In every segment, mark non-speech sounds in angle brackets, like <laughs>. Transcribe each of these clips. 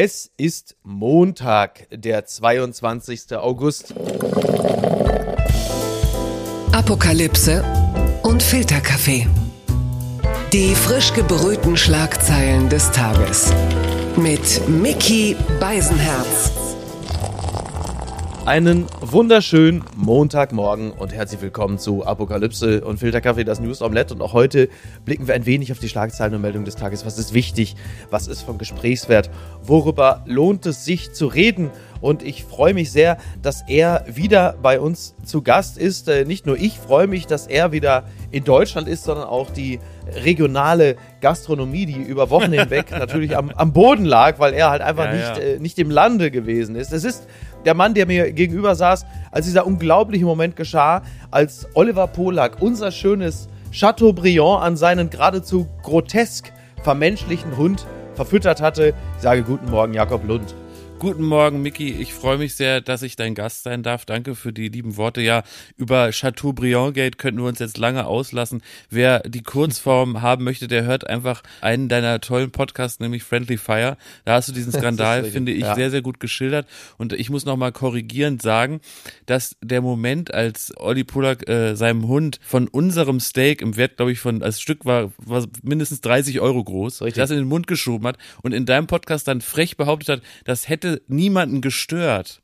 Es ist Montag, der 22. August. Apokalypse und Filterkaffee. Die frisch gebrühten Schlagzeilen des Tages. Mit Mickey Beisenherz. Einen wunderschönen Montagmorgen und herzlich willkommen zu Apokalypse und Filterkaffee, das News Omelette. Und auch heute blicken wir ein wenig auf die Schlagzeilen und Meldungen des Tages. Was ist wichtig? Was ist von Gesprächswert? Worüber lohnt es sich zu reden? Und ich freue mich sehr, dass er wieder bei uns zu Gast ist. Äh, nicht nur ich freue mich, dass er wieder in Deutschland ist, sondern auch die regionale Gastronomie, die über Wochen <laughs> hinweg natürlich am, am Boden lag, weil er halt einfach ja, nicht, ja. Äh, nicht im Lande gewesen ist. Es ist der Mann, der mir gegenüber saß, als dieser unglaubliche Moment geschah, als Oliver Polak unser schönes Chateaubriand an seinen geradezu grotesk vermenschlichen Hund verfüttert hatte. Ich sage guten Morgen, Jakob Lund. Guten Morgen, Miki. Ich freue mich sehr, dass ich dein Gast sein darf. Danke für die lieben Worte. Ja, über Chateaubriand Gate könnten wir uns jetzt lange auslassen. Wer die Kurzform <laughs> haben möchte, der hört einfach einen deiner tollen Podcasts, nämlich Friendly Fire. Da hast du diesen <laughs> Skandal, finde ich, ja. sehr, sehr gut geschildert. Und ich muss nochmal korrigierend sagen, dass der Moment, als Olli Polak äh, seinem Hund von unserem Steak im Wert, glaube ich, von als Stück war, war mindestens 30 Euro groß, Richtig. das in den Mund geschoben hat und in deinem Podcast dann frech behauptet hat, das hätte hätte niemanden gestört.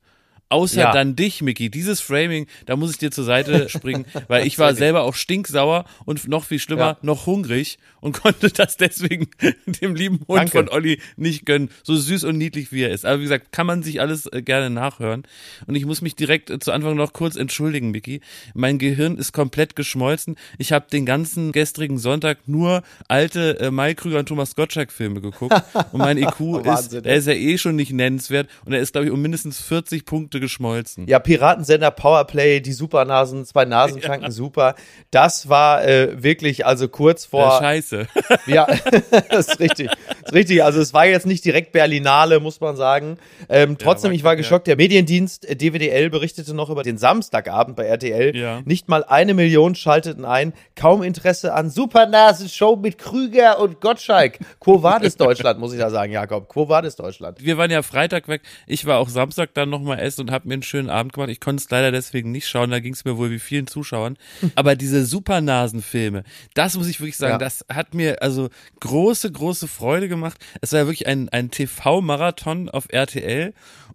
Außer ja. dann dich, Mickey. Dieses Framing, da muss ich dir zur Seite <laughs> springen, weil ich war selber auch stinksauer und noch viel schlimmer, ja. noch hungrig und <laughs> konnte das deswegen <laughs> dem lieben Hund Danke. von Olli nicht gönnen. So süß und niedlich wie er ist. Aber wie gesagt, kann man sich alles äh, gerne nachhören. Und ich muss mich direkt äh, zu Anfang noch kurz entschuldigen, Mickey. Mein Gehirn ist komplett geschmolzen. Ich habe den ganzen gestrigen Sonntag nur alte äh, Mai Krüger und Thomas Gottschalk Filme geguckt. Und mein IQ ist, der ist ja eh schon nicht nennenswert. Und er ist, glaube ich, um mindestens 40 Punkte geschmolzen. Ja, Piratensender, Powerplay, die Supernasen, zwei Nasentanken, ja. super. Das war äh, wirklich also kurz vor. Scheiße. Scheiße. <laughs> Ja, <laughs> das ist richtig. Das ist richtig. Also es war jetzt nicht direkt Berlinale, muss man sagen. Ähm, trotzdem, ja, ich war geschockt. Der Mediendienst äh, DWDL berichtete noch über den Samstagabend bei RTL. Ja. Nicht mal eine Million schalteten ein. Kaum Interesse an Supernasen-Show mit Krüger und Gottschalk. Quo vadis Deutschland, muss ich da sagen, Jakob. Quo vadis Deutschland. Wir waren ja Freitag weg. Ich war auch Samstag dann nochmal essen und habe mir einen schönen Abend gemacht. Ich konnte es leider deswegen nicht schauen. Da ging es mir wohl wie vielen Zuschauern. <laughs> Aber diese Supernasen-Filme, das muss ich wirklich sagen, ja. das hat mir also große, große Freude gemacht. Es war wirklich ein, ein TV-Marathon auf RTL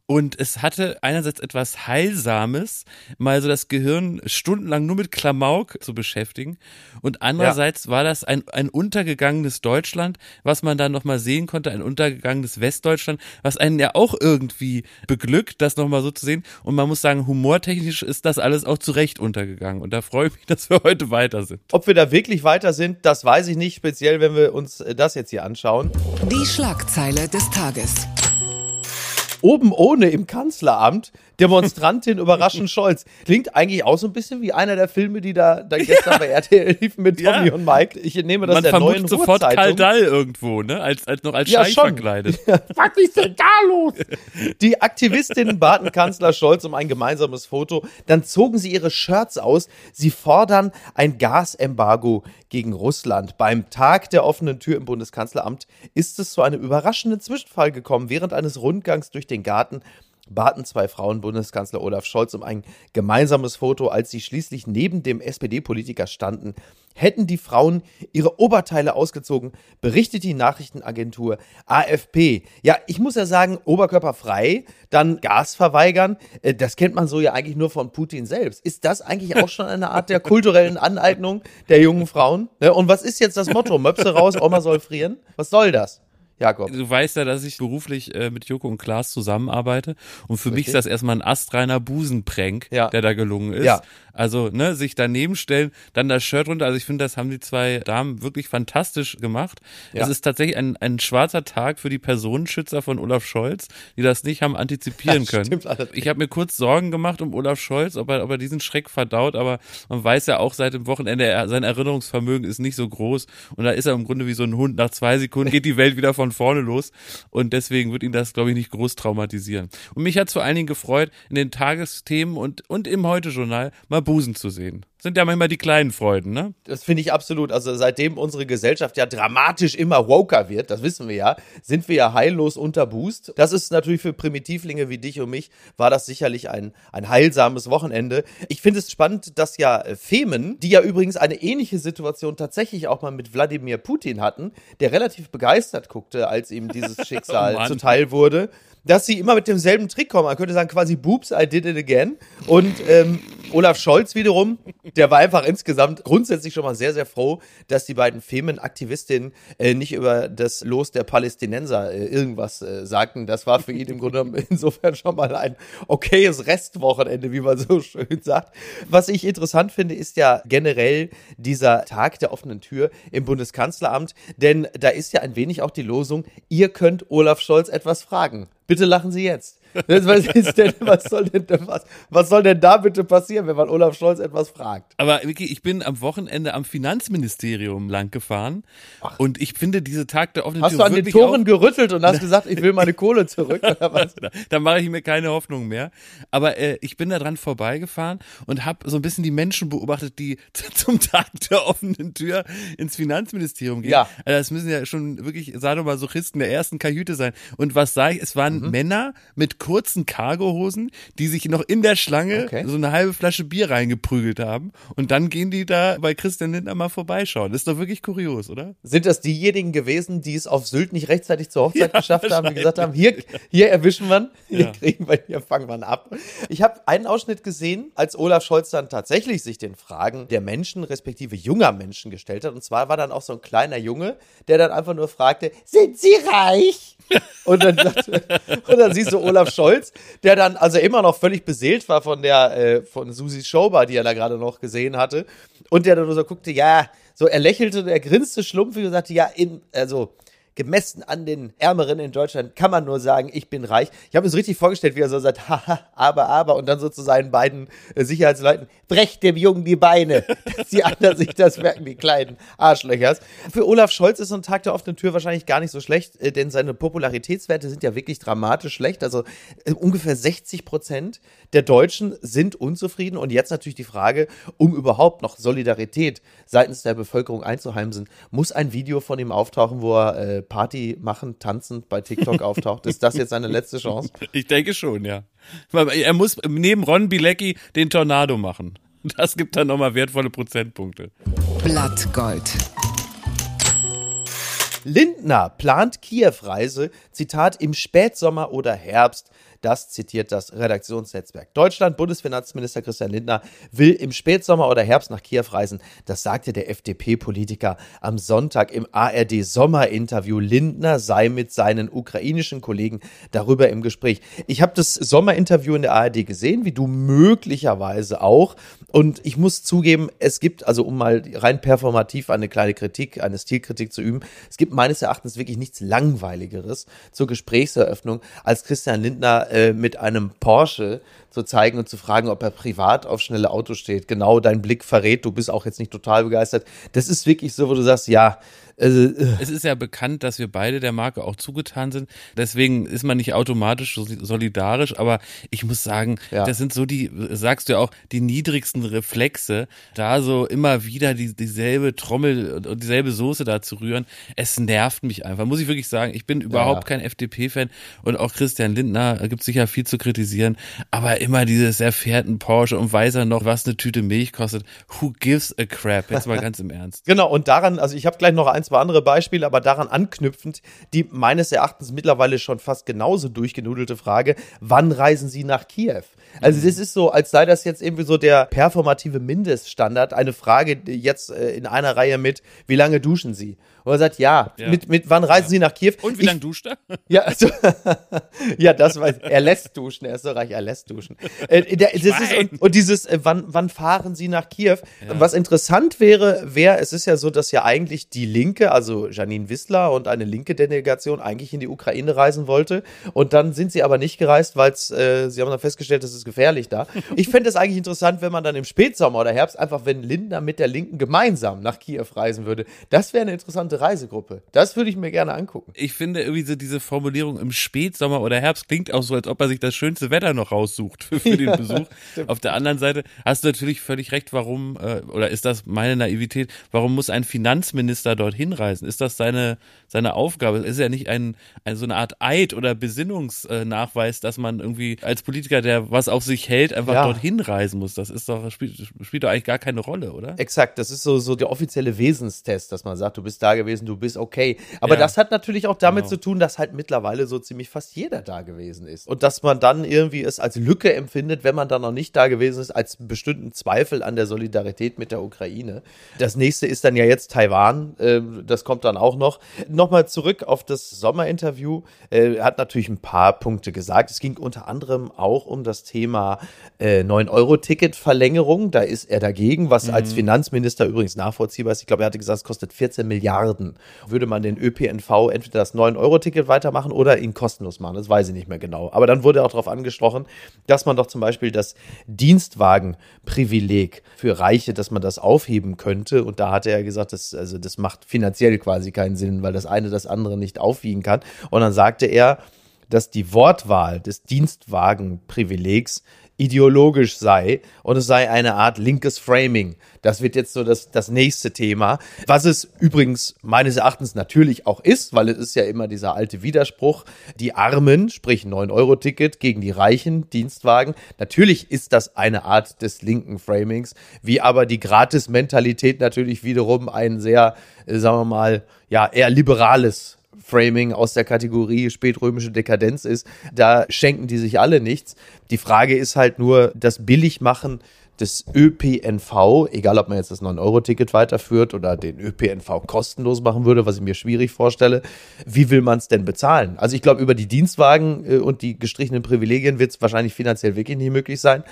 und es hatte einerseits etwas Heilsames, mal so das Gehirn stundenlang nur mit Klamauk zu beschäftigen. Und andererseits ja. war das ein, ein untergegangenes Deutschland, was man dann nochmal sehen konnte, ein untergegangenes Westdeutschland, was einen ja auch irgendwie beglückt, das nochmal so zu sehen. Und man muss sagen, humortechnisch ist das alles auch zu Recht untergegangen. Und da freue ich mich, dass wir heute weiter sind. Ob wir da wirklich weiter sind, das weiß ich nicht, speziell wenn wir uns das jetzt hier anschauen. Die Schlagzeile des Tages oben ohne im Kanzleramt <laughs> Demonstrantin überraschen Scholz. Klingt eigentlich auch so ein bisschen wie einer der Filme, die da, da gestern ja. bei RTL liefen mit Tommy ja. und Mike. Ich nehme das Man der neuen sofort Karl Dall irgendwo, ne? Als, als noch als ja, Scheich schon. verkleidet. <laughs> Was ist denn da los? Die Aktivistinnen <laughs> baten Kanzler Scholz um ein gemeinsames Foto. Dann zogen sie ihre Shirts aus. Sie fordern ein Gasembargo gegen Russland. Beim Tag der offenen Tür im Bundeskanzleramt ist es zu einem überraschenden Zwischenfall gekommen. Während eines Rundgangs durch den Garten baten zwei Frauen Bundeskanzler Olaf Scholz um ein gemeinsames Foto, als sie schließlich neben dem SPD-Politiker standen. Hätten die Frauen ihre Oberteile ausgezogen, berichtet die Nachrichtenagentur AFP. Ja, ich muss ja sagen, Oberkörper frei, dann Gas verweigern, äh, das kennt man so ja eigentlich nur von Putin selbst. Ist das eigentlich auch schon eine Art der kulturellen Aneignung der jungen Frauen? Ne, und was ist jetzt das Motto? Möpse raus, Oma soll frieren? Was soll das? Jakob. Du weißt ja, dass ich beruflich äh, mit Joko und Klaas zusammenarbeite und für Richtig. mich ist das erstmal ein astreiner Busenprank, ja. der da gelungen ist. Ja. Also, ne, sich daneben stellen, dann das Shirt runter. Also ich finde, das haben die zwei Damen wirklich fantastisch gemacht. Ja. Es ist tatsächlich ein, ein schwarzer Tag für die Personenschützer von Olaf Scholz, die das nicht haben antizipieren <laughs> können. Stimmt alles. Ich habe mir kurz Sorgen gemacht um Olaf Scholz, ob er, ob er diesen Schreck verdaut, aber man weiß ja auch seit dem Wochenende, sein Erinnerungsvermögen ist nicht so groß und da ist er im Grunde wie so ein Hund. Nach zwei Sekunden geht die Welt wieder von vorne los und deswegen wird ihn das, glaube ich, nicht groß traumatisieren. Und mich hat vor allen Dingen gefreut, in den Tagesthemen und, und im Heute-Journal mal Busen zu sehen. Sind ja manchmal die kleinen Freuden, ne? Das finde ich absolut. Also seitdem unsere Gesellschaft ja dramatisch immer woker wird, das wissen wir ja, sind wir ja heillos unter Boost. Das ist natürlich für Primitivlinge wie dich und mich, war das sicherlich ein, ein heilsames Wochenende. Ich finde es spannend, dass ja Femen, die ja übrigens eine ähnliche Situation tatsächlich auch mal mit Wladimir Putin hatten, der relativ begeistert guckte, als ihm dieses <laughs> Schicksal oh zuteil wurde dass sie immer mit demselben Trick kommen. Man könnte sagen, quasi, Boops, I did it again. Und ähm, Olaf Scholz wiederum, der war einfach insgesamt grundsätzlich schon mal sehr, sehr froh, dass die beiden Femen-Aktivistinnen äh, nicht über das Los der Palästinenser äh, irgendwas äh, sagten. Das war für ihn im Grunde <laughs> insofern schon mal ein okayes Restwochenende, wie man so schön sagt. Was ich interessant finde, ist ja generell dieser Tag der offenen Tür im Bundeskanzleramt, denn da ist ja ein wenig auch die Losung, ihr könnt Olaf Scholz etwas fragen. Bitte lachen Sie jetzt. Was, ist denn, was, soll denn, was, was soll denn da bitte passieren, wenn man Olaf Scholz etwas fragt? Aber Vicky, ich bin am Wochenende am Finanzministerium lang gefahren Ach. und ich finde diese Tag der offenen Hast Tür. Hast du an den Toren gerüttelt und hast gesagt, ich will meine Kohle zurück? Oder <laughs> was? da, da mache ich mir keine Hoffnung mehr. Aber äh, ich bin da dran vorbeigefahren und habe so ein bisschen die Menschen beobachtet, die <laughs> zum Tag der offenen Tür ins Finanzministerium gehen. Ja. Also das müssen ja schon wirklich Sadomasochisten der ersten Kajüte sein. Und was sage ich? Es waren mhm. Männer mit kurzen Cargohosen, die sich noch in der Schlange okay. so eine halbe Flasche Bier reingeprügelt haben. Und dann gehen die da bei Christian Lindner mal vorbeischauen. Das ist doch wirklich kurios, oder? Sind das diejenigen gewesen, die es auf Sylt nicht rechtzeitig zur Hochzeit <laughs> ja, geschafft haben, die gesagt haben, hier, hier erwischen wir, hier ja. kriegen wir, hier fangen wir ab. Ich habe einen Ausschnitt gesehen, als Olaf Scholz dann tatsächlich sich den Fragen der Menschen, respektive junger Menschen gestellt hat. Und zwar war dann auch so ein kleiner Junge, der dann einfach nur fragte, sind Sie reich? <laughs> Und dann, und dann siehst du Olaf Scholz, der dann also immer noch völlig beseelt war von der äh, von Susi Schober, die er da gerade noch gesehen hatte, und der dann nur so guckte, ja, so er lächelte, er grinste schlumpfig und sagte, ja, in, also gemessen an den Ärmeren in Deutschland kann man nur sagen, ich bin reich. Ich habe mir so richtig vorgestellt, wie er so sagt, <laughs> haha, aber, aber, und dann so zu seinen beiden äh, Sicherheitsleuten, brecht dem Jungen die Beine, <laughs> dass die anderen sich das merken, die kleinen Arschlöchers. Für Olaf Scholz ist so ein Tag der offenen Tür wahrscheinlich gar nicht so schlecht, äh, denn seine Popularitätswerte sind ja wirklich dramatisch schlecht. Also äh, ungefähr 60 Prozent der Deutschen sind unzufrieden. Und jetzt natürlich die Frage, um überhaupt noch Solidarität seitens der Bevölkerung einzuheimsen, muss ein Video von ihm auftauchen, wo er äh, Party machen, tanzend bei TikTok auftaucht. Ist das jetzt seine letzte Chance? <laughs> Ich denke schon, ja. Er muss neben Ron Bilecki den Tornado machen. Das gibt dann nochmal wertvolle Prozentpunkte. Blattgold. Lindner plant Kiew-Reise, Zitat, im Spätsommer oder Herbst. Das zitiert das Redaktionsnetzwerk Deutschland. Bundesfinanzminister Christian Lindner will im Spätsommer oder Herbst nach Kiew reisen. Das sagte der FDP-Politiker am Sonntag im ARD-Sommerinterview. Lindner sei mit seinen ukrainischen Kollegen darüber im Gespräch. Ich habe das Sommerinterview in der ARD gesehen, wie du möglicherweise auch. Und ich muss zugeben, es gibt, also um mal rein performativ eine kleine Kritik, eine Stilkritik zu üben, es gibt meines Erachtens wirklich nichts Langweiligeres zur Gesprächseröffnung, als Christian Lindner äh, mit einem Porsche zu zeigen und zu fragen, ob er privat auf schnelle Autos steht. Genau, dein Blick verrät, du bist auch jetzt nicht total begeistert. Das ist wirklich so, wo du sagst, ja, also, äh. Es ist ja bekannt, dass wir beide der Marke auch zugetan sind. Deswegen ist man nicht automatisch solidarisch, aber ich muss sagen, ja. das sind so die, sagst du ja auch, die niedrigsten Reflexe, da so immer wieder die, dieselbe Trommel und dieselbe Soße da zu rühren. Es nervt mich einfach, muss ich wirklich sagen. Ich bin überhaupt ja. kein FDP-Fan und auch Christian Lindner gibt sicher viel zu kritisieren, aber immer dieses erfährten Porsche und weiß er noch, was eine Tüte Milch kostet. Who gives a crap? Jetzt mal <laughs> ganz im Ernst. Genau, und daran, also ich habe gleich noch eins zwei andere Beispiele, aber daran anknüpfend, die meines Erachtens mittlerweile schon fast genauso durchgenudelte Frage, wann reisen Sie nach Kiew? Also das ist so, als sei das jetzt irgendwie so der performative Mindeststandard, eine Frage jetzt äh, in einer Reihe mit, wie lange duschen Sie? Und er sagt, ja, ja. Mit, mit wann reisen ja. Sie nach Kiew? Und wie lange duscht er? <laughs> Ja, also, <laughs> ja, das weiß er lässt duschen, er ist so reich, er lässt duschen. Äh, <laughs> der, ist, und, und dieses, äh, wann, wann fahren Sie nach Kiew? Ja. Was interessant wäre, wäre, es ist ja so, dass ja eigentlich die Linke, also Janine Wissler und eine linke Delegation eigentlich in die Ukraine reisen wollte. Und dann sind sie aber nicht gereist, weil äh, sie haben dann festgestellt, es ist gefährlich da. Ich fände es eigentlich interessant, wenn man dann im Spätsommer oder Herbst einfach, wenn Lindner mit der Linken gemeinsam nach Kiew reisen würde. Das wäre eine interessante Reisegruppe. Das würde ich mir gerne angucken. Ich finde irgendwie so diese Formulierung im Spätsommer oder Herbst klingt auch so, als ob er sich das schönste Wetter noch raussucht. für, für den Besuch. Auf der anderen Seite hast du natürlich völlig recht, warum, äh, oder ist das meine Naivität, warum muss ein Finanzminister dorthin reisen? Ist das seine, seine Aufgabe? Ist ja nicht ein, ein so eine Art Eid oder Besinnungsnachweis, dass man irgendwie als Politiker, der was auf sich hält, einfach ja. dorthin reisen muss. Das ist doch, spielt, spielt doch eigentlich gar keine Rolle, oder? Exakt, das ist so, so der offizielle Wesenstest, dass man sagt, du bist da gewesen, du bist okay. Aber ja. das hat natürlich auch damit genau. zu tun, dass halt mittlerweile so ziemlich fast jeder da gewesen ist. Und dass man dann irgendwie es als Lücke empfindet, wenn man dann noch nicht da gewesen ist, als bestimmten Zweifel an der Solidarität mit der Ukraine. Das nächste ist dann ja jetzt Taiwan. Äh, das kommt dann auch noch. Nochmal zurück auf das Sommerinterview. Äh, er hat natürlich ein paar Punkte gesagt. Es ging unter anderem auch um das Thema äh, 9-Euro-Ticket-Verlängerung. Da ist er dagegen, was mhm. als Finanzminister übrigens nachvollziehbar ist. Ich glaube, er hatte gesagt, es kostet 14 Milliarden. Würde man den ÖPNV entweder das 9-Euro-Ticket weitermachen oder ihn kostenlos machen. Das weiß ich nicht mehr genau. Aber dann wurde auch darauf angesprochen, dass man doch zum Beispiel das Dienstwagenprivileg für Reiche, dass man das aufheben könnte. Und da hatte er gesagt, das, also das macht finanziell quasi keinen Sinn, weil das eine das andere nicht aufwiegen kann. Und dann sagte er, dass die Wortwahl des Dienstwagenprivilegs ideologisch sei und es sei eine Art linkes Framing. Das wird jetzt so das, das nächste Thema. Was es übrigens meines Erachtens natürlich auch ist, weil es ist ja immer dieser alte Widerspruch. Die Armen, sprich 9-Euro-Ticket gegen die reichen Dienstwagen. Natürlich ist das eine Art des linken Framings, wie aber die Gratis-Mentalität natürlich wiederum ein sehr, äh, sagen wir mal, ja, eher liberales Framing aus der Kategorie spätrömische Dekadenz ist, da schenken die sich alle nichts. Die Frage ist halt nur, das Billigmachen des ÖPNV, egal ob man jetzt das 9-Euro-Ticket weiterführt oder den ÖPNV kostenlos machen würde, was ich mir schwierig vorstelle, wie will man es denn bezahlen? Also ich glaube, über die Dienstwagen äh, und die gestrichenen Privilegien wird es wahrscheinlich finanziell wirklich nicht möglich sein.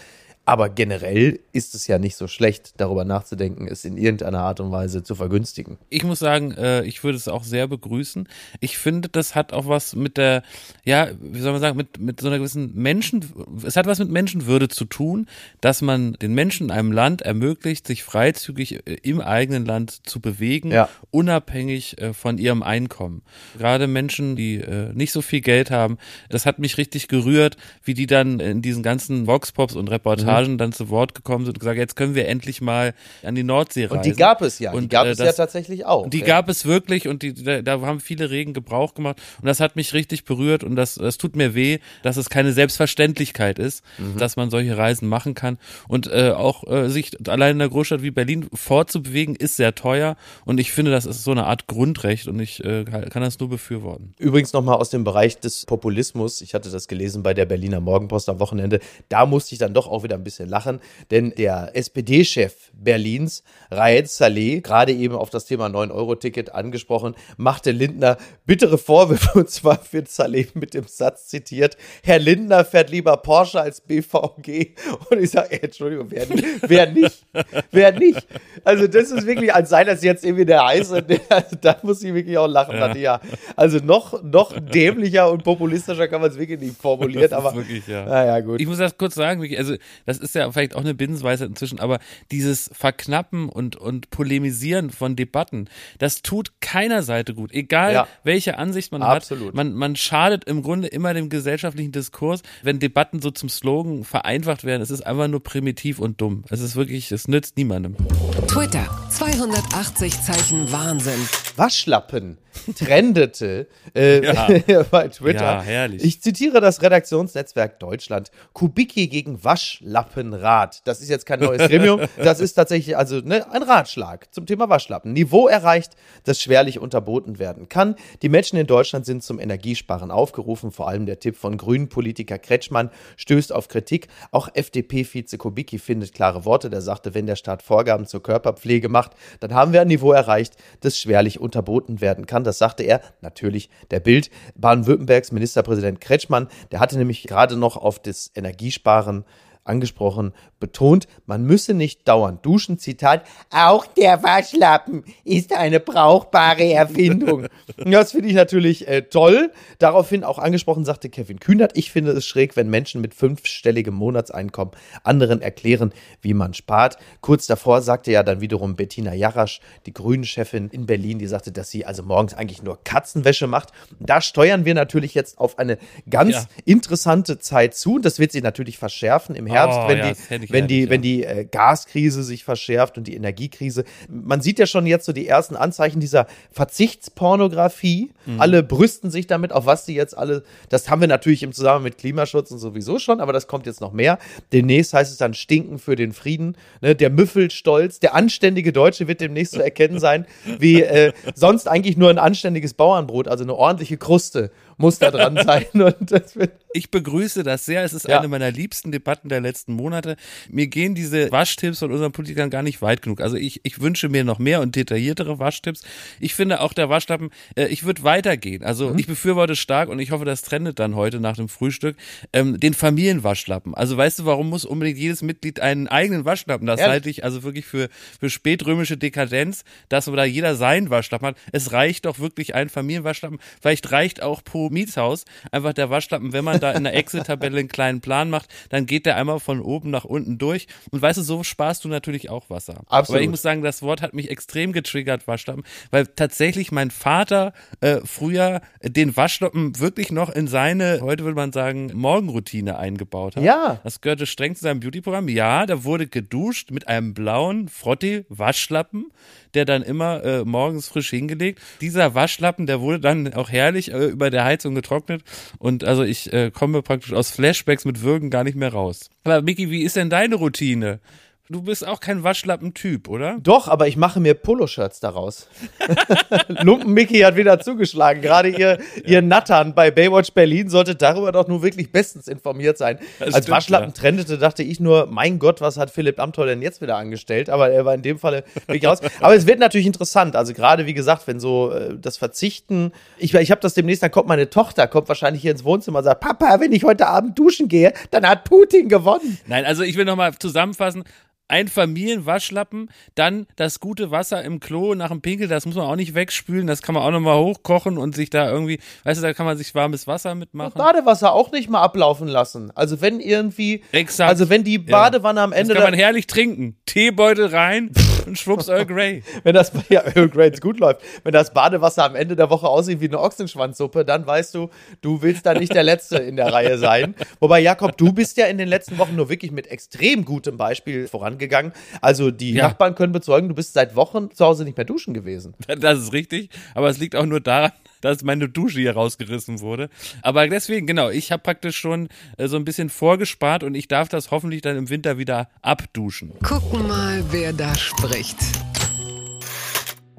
Aber generell ist es ja nicht so schlecht, darüber nachzudenken, es in irgendeiner Art und Weise zu vergünstigen. Ich muss sagen, äh, ich würde es auch sehr begrüßen. Ich finde, das hat auch was mit der, ja, wie soll man sagen, mit, mit so einer gewissen Menschen, es hat was mit Menschenwürde zu tun, dass man den Menschen in einem Land ermöglicht, sich freizügig äh, im eigenen Land zu bewegen, ja. unabhängig äh, von ihrem Einkommen. Gerade Menschen, die nicht so viel Geld haben, das hat mich richtig gerührt, wie die dann in diesen ganzen Voxpops und Reportagen Reportagen dann zu Wort gekommen sind und gesagt, jetzt können wir endlich mal an die Nordsee reisen. Und die gab es ja, und, die gab äh, es das, ja tatsächlich auch. Die ja. gab es wirklich und die, da, da, haben viele Regen Gebrauch gemacht und das hat mich richtig berührt und das, das tut mir weh, dass es keine Selbstverständlichkeit ist, mhm. dass man solche Reisen machen kann und äh, auch äh, sich allein in einer Großstadt wie Berlin fortzubewegen ist sehr teuer und ich finde, das ist so eine Art Grundrecht und ich äh, kann das nur befürworten. Übrigens nochmal aus dem Bereich des Populismus, ich hatte das gelesen bei der Berliner Morgenpost am Wochenende, da musste ich dann doch auch wieder ein bisschen lachen, denn der SPD-Chef Berlins, Raed Saleh, gerade eben auf das Thema 9-Euro-Ticket angesprochen, machte Lindner bittere Vorwürfe <laughs> und zwar wird Saleh mit dem Satz zitiert, Herr Lindner fährt lieber Porsche als BVG und ich sage, Entschuldigung, wer, wer nicht? Wer nicht? Also das ist wirklich, als sei das jetzt irgendwie der heiße, also <laughs> da muss ich wirklich auch lachen. Ja. ja. Also noch, noch dämlicher und populistischer kann man es wirklich nicht formulieren, aber wirklich, ja. naja, gut. Ich muss das kurz sagen, also das ist ja vielleicht auch eine Binsenweisheit inzwischen, aber dieses Verknappen und, und Polemisieren von Debatten, das tut keiner Seite gut. Egal, ja. welche Ansicht man Absolut. hat. Man, man schadet im Grunde immer dem gesellschaftlichen Diskurs, wenn Debatten so zum Slogan vereinfacht werden. Es ist einfach nur primitiv und dumm. Es ist wirklich, es nützt niemandem. Twitter, 280 Zeichen Wahnsinn. Waschlappen trendete äh, <laughs> ja. <laughs> bei Twitter. Ja, herrlich. Ich zitiere das Redaktionsnetzwerk Deutschland. Kubicki gegen Waschlappenrad. Das ist jetzt kein neues <laughs> Gremium. das ist tatsächlich also ne, ein Ratschlag zum Thema Waschlappen. Niveau erreicht, das schwerlich unterboten werden kann. Die Menschen in Deutschland sind zum Energiesparen aufgerufen. Vor allem der Tipp von Grünen-Politiker Kretschmann stößt auf Kritik. Auch FDP-Vize Kubicki findet klare Worte. Der sagte, wenn der Staat Vorgaben zur Körperpflege macht, dann haben wir ein Niveau erreicht, das schwerlich unterboten werden kann. Das sagte er natürlich der Bild. Baden-Württembergs Ministerpräsident Kretschmann, der hatte nämlich gerade noch auf das Energiesparen angesprochen, betont, man müsse nicht dauernd duschen. Zitat, auch der Waschlappen ist eine brauchbare Erfindung. <laughs> das finde ich natürlich äh, toll. Daraufhin auch angesprochen sagte Kevin Kühnert, ich finde es schräg, wenn Menschen mit fünfstelligem Monatseinkommen anderen erklären, wie man spart. Kurz davor sagte ja dann wiederum Bettina Jarasch, die Grünen-Chefin in Berlin, die sagte, dass sie also morgens eigentlich nur Katzenwäsche macht. Da steuern wir natürlich jetzt auf eine ganz ja. interessante Zeit zu. Das wird sie natürlich verschärfen im Herbst, oh, wenn, ja, die, wenn, die, ja. wenn die äh, Gaskrise sich verschärft und die Energiekrise. Man sieht ja schon jetzt so die ersten Anzeichen dieser Verzichtspornografie. Mhm. Alle brüsten sich damit, auf was sie jetzt alle, das haben wir natürlich im Zusammenhang mit Klimaschutz und sowieso schon, aber das kommt jetzt noch mehr. Demnächst heißt es dann Stinken für den Frieden. Ne? Der Müffelstolz, der anständige Deutsche wird demnächst zu erkennen sein, wie äh, sonst eigentlich nur ein anständiges Bauernbrot, also eine ordentliche Kruste muss da dran <laughs> sein. Und das wird ich begrüße das sehr. Es ist ja. eine meiner liebsten Debatten der letzten Monate. Mir gehen diese Waschtipps von unseren Politikern gar nicht weit genug. Also ich, ich wünsche mir noch mehr und detailliertere Waschtipps. Ich finde auch der Waschlappen, äh, ich würde weitergehen. Also mhm. ich befürworte stark und ich hoffe, das trendet dann heute nach dem Frühstück, ähm, den Familienwaschlappen. Also weißt du, warum muss unbedingt jedes Mitglied einen eigenen Waschlappen? Das Ehrlich? halte ich also wirklich für, für spätrömische Dekadenz, dass da jeder seinen Waschlappen hat. Es reicht doch wirklich ein Familienwaschlappen. Vielleicht reicht auch pro Mietshaus einfach der Waschlappen, wenn man da in der Excel-Tabelle einen kleinen Plan macht, dann geht der einmal von oben nach unten durch. Und weißt du, so sparst du natürlich auch Wasser. Absolut. Aber ich muss sagen, das Wort hat mich extrem getriggert, Waschlappen, weil tatsächlich mein Vater äh, früher den Waschlappen wirklich noch in seine, heute würde man sagen, Morgenroutine eingebaut hat. Ja. Das gehörte streng zu seinem Beauty-Programm. Ja, da wurde geduscht mit einem blauen Frotti-Waschlappen der dann immer äh, morgens frisch hingelegt. Dieser Waschlappen, der wurde dann auch herrlich äh, über der Heizung getrocknet und also ich äh, komme praktisch aus Flashbacks mit Würgen gar nicht mehr raus. Aber Miki, wie ist denn deine Routine? Du bist auch kein Waschlappen-Typ, oder? Doch, aber ich mache mir Poloshirts daraus. <laughs> Lumpen Mickey hat wieder zugeschlagen. Gerade ihr, ja. ihr Nattern bei Baywatch Berlin sollte darüber doch nur wirklich bestens informiert sein. Das Als Waschlappen trendete, dachte ich nur, mein Gott, was hat Philipp Amthor denn jetzt wieder angestellt? Aber er war in dem Falle wirklich raus. <laughs> Aber es wird natürlich interessant. Also gerade, wie gesagt, wenn so äh, das Verzichten, ich, ich habe das demnächst, dann kommt meine Tochter, kommt wahrscheinlich hier ins Wohnzimmer und sagt, Papa, wenn ich heute Abend duschen gehe, dann hat Putin gewonnen. Nein, also ich will nochmal zusammenfassen ein Familienwaschlappen, dann das gute Wasser im Klo nach dem Pinkel, das muss man auch nicht wegspülen, das kann man auch nochmal hochkochen und sich da irgendwie, weißt du, da kann man sich warmes Wasser mitmachen. Und Badewasser auch nicht mal ablaufen lassen. Also wenn irgendwie, Exakt. also wenn die Badewanne ja. am Ende. Das kann man herrlich trinken. Teebeutel rein <laughs> und schwupps Earl Grey. <laughs> wenn das, ja, Earl Grey gut läuft. Wenn das Badewasser am Ende der Woche aussieht wie eine Ochsenschwanzsuppe, dann weißt du, du willst da nicht der Letzte in der Reihe sein. Wobei, Jakob, du bist ja in den letzten Wochen nur wirklich mit extrem gutem Beispiel voran gegangen. Also die ja. Nachbarn können bezeugen, du bist seit Wochen zu Hause nicht mehr duschen gewesen. Das ist richtig, aber es liegt auch nur daran, dass meine Dusche hier rausgerissen wurde. Aber deswegen, genau, ich habe praktisch schon äh, so ein bisschen vorgespart und ich darf das hoffentlich dann im Winter wieder abduschen. Gucken mal, wer da spricht.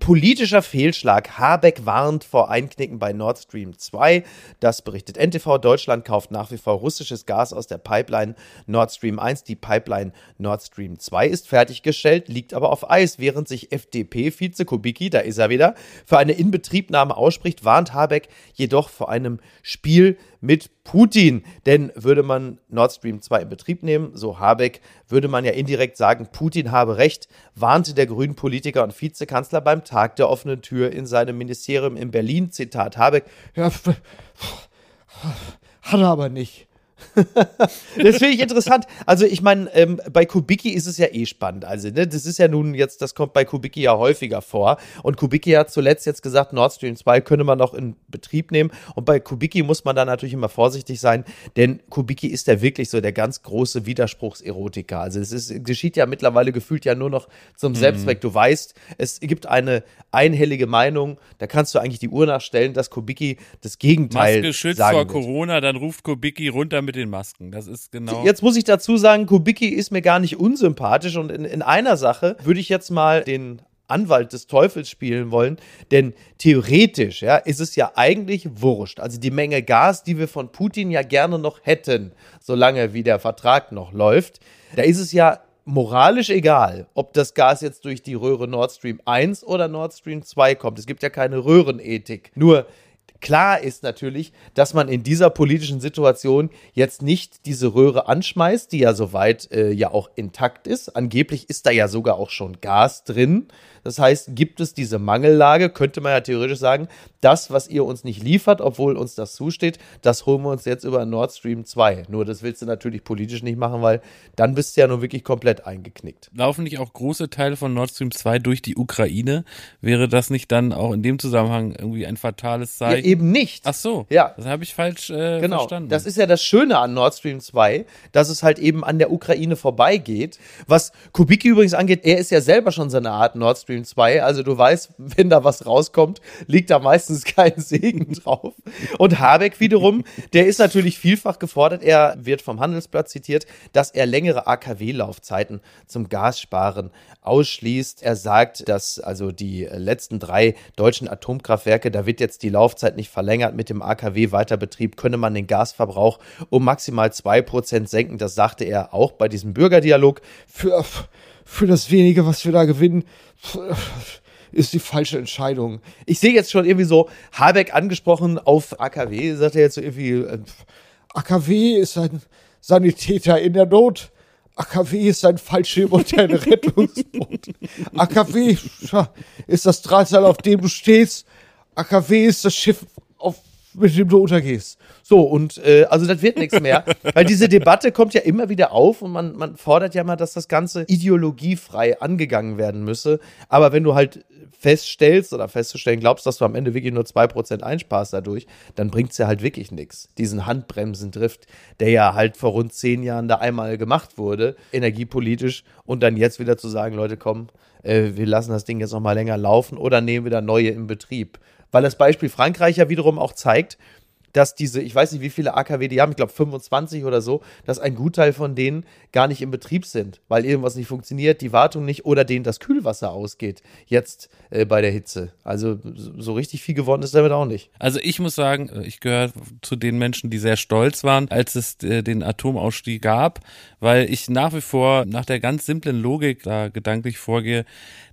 Politischer Fehlschlag. Habeck warnt vor Einknicken bei Nord Stream 2. Das berichtet NTV. Deutschland kauft nach wie vor russisches Gas aus der Pipeline Nord Stream 1. Die Pipeline Nord Stream 2 ist fertiggestellt, liegt aber auf Eis, während sich FDP-Vize Kubicki, da ist er wieder, für eine Inbetriebnahme ausspricht, warnt Habeck jedoch vor einem Spiel mit Putin. Denn würde man Nord Stream 2 in Betrieb nehmen, so Habeck, würde man ja indirekt sagen, Putin habe recht, warnte der grünen Politiker und Vizekanzler beim Tag der offenen Tür in seinem Ministerium in Berlin. Zitat Habeck. Ja, <laughs> hat er aber nicht. Das finde ich interessant. Also ich meine, ähm, bei Kubicki ist es ja eh spannend. Also ne, das ist ja nun jetzt, das kommt bei Kubicki ja häufiger vor. Und Kubicki hat zuletzt jetzt gesagt, Nord Stream 2 könne man noch in Betrieb nehmen. Und bei Kubicki muss man da natürlich immer vorsichtig sein, denn Kubicki ist ja wirklich so der ganz große Widerspruchserotiker. Also es ist, geschieht ja mittlerweile gefühlt ja nur noch zum mhm. Selbstzweck. Du weißt, es gibt eine einhellige Meinung, da kannst du eigentlich die Uhr nachstellen, dass Kubicki das Gegenteil Maske schützt vor. Corona, dann ruft Kubicki runter mit den Masken. Das ist genau. Jetzt muss ich dazu sagen, Kubicki ist mir gar nicht unsympathisch und in, in einer Sache würde ich jetzt mal den Anwalt des Teufels spielen wollen, denn theoretisch, ja, ist es ja eigentlich wurscht. Also die Menge Gas, die wir von Putin ja gerne noch hätten, solange wie der Vertrag noch läuft, da ist es ja moralisch egal, ob das Gas jetzt durch die Röhre Nord Stream 1 oder Nord Stream 2 kommt. Es gibt ja keine Röhrenethik. Nur Klar ist natürlich, dass man in dieser politischen Situation jetzt nicht diese Röhre anschmeißt, die ja soweit äh, ja auch intakt ist. Angeblich ist da ja sogar auch schon Gas drin. Das heißt, gibt es diese Mangellage, könnte man ja theoretisch sagen, das, was ihr uns nicht liefert, obwohl uns das zusteht, das holen wir uns jetzt über Nord Stream 2. Nur das willst du natürlich politisch nicht machen, weil dann bist du ja nur wirklich komplett eingeknickt. Laufen nicht auch große Teile von Nord Stream 2 durch die Ukraine? Wäre das nicht dann auch in dem Zusammenhang irgendwie ein fatales Zeichen? Ja, eben nicht. Ach so. Ja. Das habe ich falsch äh, genau. verstanden. Das ist ja das Schöne an Nord Stream 2, dass es halt eben an der Ukraine vorbeigeht. Was Kubicki übrigens angeht, er ist ja selber schon so eine Art Nord Stream 2. Also du weißt, <laughs> wenn da was rauskommt, liegt da meistens kein Segen drauf. Und Habeck wiederum, der ist natürlich vielfach gefordert. Er wird vom Handelsblatt zitiert, dass er längere AKW-Laufzeiten zum Gassparen ausschließt. Er sagt, dass also die letzten drei deutschen Atomkraftwerke, da wird jetzt die Laufzeit nicht verlängert. Mit dem AKW-Weiterbetrieb könne man den Gasverbrauch um maximal zwei Prozent senken. Das sagte er auch bei diesem Bürgerdialog. Für, für das wenige, was wir da gewinnen, ist die falsche Entscheidung. Ich sehe jetzt schon irgendwie so Habeck angesprochen auf AKW, sagt er jetzt so irgendwie, äh, AKW ist ein Sanitäter in der Not. AKW ist ein Fallschirm und <laughs> ein Rettungsboot. AKW ist das Drahtseil, auf dem du stehst. AKW ist das Schiff, mit dem du untergehst. So, und äh, also das wird nichts mehr. <laughs> Weil diese Debatte kommt ja immer wieder auf und man, man fordert ja mal, dass das Ganze ideologiefrei angegangen werden müsse. Aber wenn du halt feststellst oder festzustellen glaubst, dass du am Ende wirklich nur 2% einsparst dadurch, dann bringt es ja halt wirklich nichts. Diesen Handbremsendrift, der ja halt vor rund zehn Jahren da einmal gemacht wurde, energiepolitisch, und dann jetzt wieder zu sagen, Leute, komm, äh, wir lassen das Ding jetzt noch mal länger laufen oder nehmen wieder neue in Betrieb. Weil das Beispiel Frankreich ja wiederum auch zeigt, dass diese, ich weiß nicht, wie viele AKW die haben, ich glaube 25 oder so, dass ein Gutteil von denen gar nicht im Betrieb sind, weil irgendwas nicht funktioniert, die Wartung nicht oder denen das Kühlwasser ausgeht, jetzt äh, bei der Hitze. Also so richtig viel gewonnen ist damit auch nicht. Also ich muss sagen, äh, ich gehöre zu den Menschen, die sehr stolz waren, als es äh, den Atomausstieg gab, weil ich nach wie vor nach der ganz simplen Logik da gedanklich vorgehe,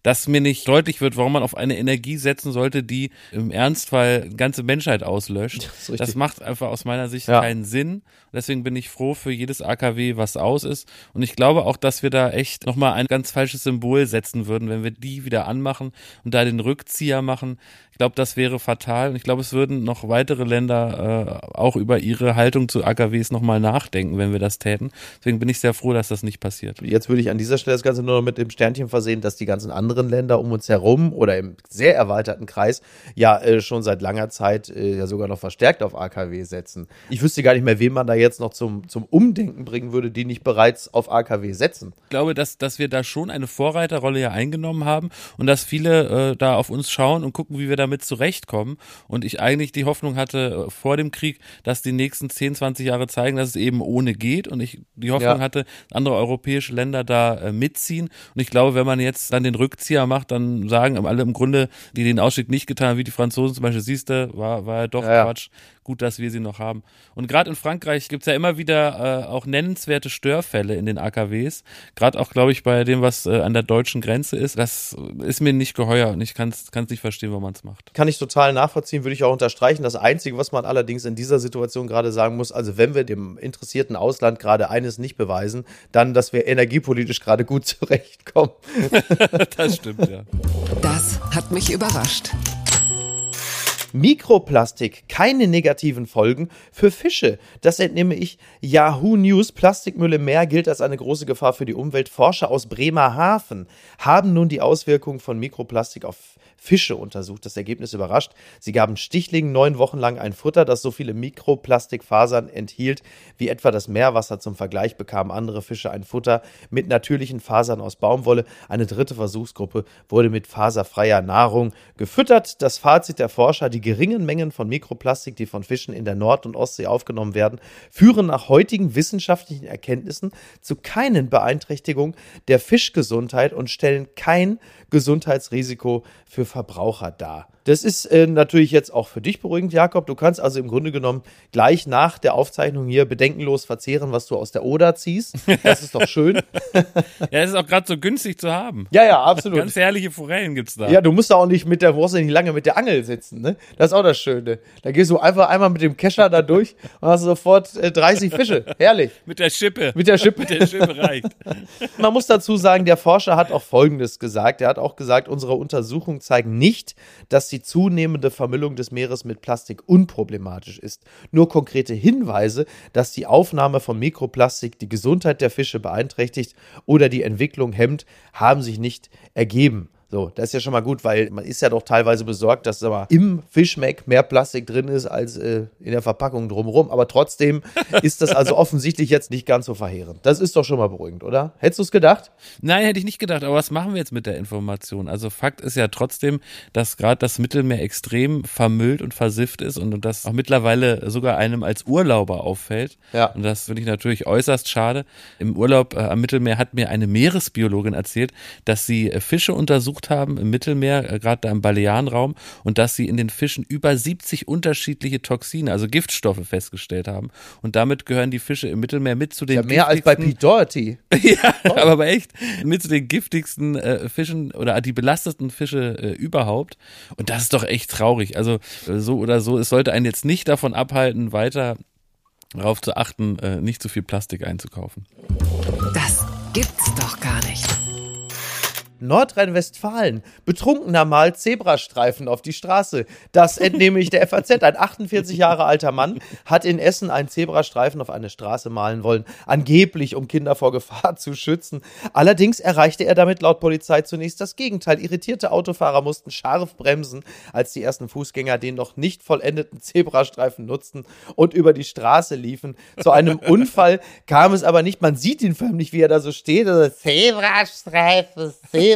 dass mir nicht deutlich wird, warum man auf eine Energie setzen sollte, die im Ernstfall ganze Menschheit auslöscht. Das, das macht einfach aus meiner Sicht ja. keinen Sinn. Deswegen bin ich froh für jedes AKW, was aus ist. Und ich glaube auch, dass wir da echt nochmal ein ganz falsches Symbol setzen würden, wenn wir die wieder anmachen und da den Rückzieher machen. Ich glaube, das wäre fatal. Und ich glaube, es würden noch weitere Länder äh, auch über ihre Haltung zu AKWs nochmal nachdenken, wenn wir das täten. Deswegen bin ich sehr froh, dass das nicht passiert. Jetzt würde ich an dieser Stelle das Ganze nur noch mit dem Sternchen versehen, dass die ganzen anderen Länder um uns herum oder im sehr erweiterten Kreis ja äh, schon seit langer Zeit äh, ja sogar noch verstärkt auf AKW setzen. Ich wüsste gar nicht mehr, wen man da jetzt noch zum, zum Umdenken bringen würde, die nicht bereits auf AKW setzen. Ich glaube, dass, dass wir da schon eine Vorreiterrolle ja eingenommen haben und dass viele äh, da auf uns schauen und gucken, wie wir damit zurechtkommen. Und ich eigentlich die Hoffnung hatte äh, vor dem Krieg, dass die nächsten 10, 20 Jahre zeigen, dass es eben ohne geht. Und ich die Hoffnung ja. hatte, andere europäische Länder da äh, mitziehen. Und ich glaube, wenn man jetzt dann den Rückzieher macht, dann sagen alle im Grunde, die den Ausstieg nicht getan haben, wie die Franzosen zum Beispiel, siehst du, war, war ja doch ja, Quatsch. Gut, dass wir sie noch haben. Und gerade in Frankreich gibt's ja immer wieder äh, auch nennenswerte Störfälle in den AKWs. Gerade auch, glaube ich, bei dem, was äh, an der deutschen Grenze ist. Das ist mir nicht geheuer und ich kann es nicht verstehen, warum man es macht. Kann ich total nachvollziehen, würde ich auch unterstreichen. Das Einzige, was man allerdings in dieser Situation gerade sagen muss, also wenn wir dem interessierten Ausland gerade eines nicht beweisen, dann, dass wir energiepolitisch gerade gut <laughs> zurechtkommen. <laughs> das stimmt, ja. Das hat mich überrascht. Mikroplastik keine negativen Folgen für Fische. Das entnehme ich Yahoo News. Plastikmüll im Meer gilt als eine große Gefahr für die Umwelt. Forscher aus Bremerhaven haben nun die Auswirkungen von Mikroplastik auf Fische untersucht. Das Ergebnis überrascht. Sie gaben Stichlingen neun Wochen lang ein Futter, das so viele Mikroplastikfasern enthielt, wie etwa das Meerwasser. Zum Vergleich bekamen andere Fische ein Futter mit natürlichen Fasern aus Baumwolle. Eine dritte Versuchsgruppe wurde mit faserfreier Nahrung gefüttert. Das Fazit der Forscher, die geringen Mengen von Mikroplastik, die von Fischen in der Nord- und Ostsee aufgenommen werden, führen nach heutigen wissenschaftlichen Erkenntnissen zu keinen Beeinträchtigungen der Fischgesundheit und stellen kein Gesundheitsrisiko für Verbraucher dar. Das ist äh, natürlich jetzt auch für dich beruhigend, Jakob. Du kannst also im Grunde genommen gleich nach der Aufzeichnung hier bedenkenlos verzehren, was du aus der Oder ziehst. Das ist doch schön. <laughs> ja, es ist auch gerade so günstig zu haben. Ja, ja, absolut. Ganz herrliche Forellen gibt es da. Ja, du musst da auch nicht mit der Wurst nicht lange mit der Angel sitzen. Ne? Das ist auch das Schöne. Da gehst du einfach einmal mit dem Kescher da durch und hast sofort äh, 30 Fische. Herrlich. Mit der Schippe. Mit der Schippe. Mit der Schippe reicht. Man muss dazu sagen, der Forscher hat auch Folgendes gesagt. Er hat auch gesagt, unsere Untersuchungen zeigen nicht, dass die zunehmende Vermüllung des Meeres mit Plastik unproblematisch ist. Nur konkrete Hinweise, dass die Aufnahme von Mikroplastik die Gesundheit der Fische beeinträchtigt oder die Entwicklung hemmt, haben sich nicht ergeben. So, das ist ja schon mal gut, weil man ist ja doch teilweise besorgt, dass aber im Fischmeck mehr Plastik drin ist als äh, in der Verpackung drumherum. Aber trotzdem <laughs> ist das also offensichtlich jetzt nicht ganz so verheerend. Das ist doch schon mal beruhigend, oder? Hättest du es gedacht? Nein, hätte ich nicht gedacht. Aber was machen wir jetzt mit der Information? Also Fakt ist ja trotzdem, dass gerade das Mittelmeer extrem vermüllt und versifft ist und, und das auch mittlerweile sogar einem als Urlauber auffällt. Ja. Und das finde ich natürlich äußerst schade. Im Urlaub äh, am Mittelmeer hat mir eine Meeresbiologin erzählt, dass sie äh, Fische untersucht haben im Mittelmeer, äh, gerade da im Balearenraum, und dass sie in den Fischen über 70 unterschiedliche Toxine, also Giftstoffe festgestellt haben. Und damit gehören die Fische im Mittelmeer mit zu den Ja, mehr als bei Pete Doherty. <laughs> ja, aber, aber echt mit zu den giftigsten äh, Fischen oder die belasteten Fische äh, überhaupt. Und das ist doch echt traurig. Also äh, so oder so, es sollte einen jetzt nicht davon abhalten, weiter darauf zu achten, äh, nicht zu viel Plastik einzukaufen. Das gibt's doch gar nicht. Nordrhein-Westfalen. Betrunkener malt Zebrastreifen auf die Straße. Das <laughs> entnehme ich der FAZ. Ein 48 Jahre alter Mann hat in Essen einen Zebrastreifen auf eine Straße malen wollen. Angeblich, um Kinder vor Gefahr zu schützen. Allerdings erreichte er damit laut Polizei zunächst das Gegenteil. Irritierte Autofahrer mussten scharf bremsen, als die ersten Fußgänger den noch nicht vollendeten Zebrastreifen nutzten und über die Straße liefen. Zu einem <laughs> Unfall kam es aber nicht. Man sieht ihn förmlich, wie er da so steht. Also, Zebrastreifen, Zebrastreifen.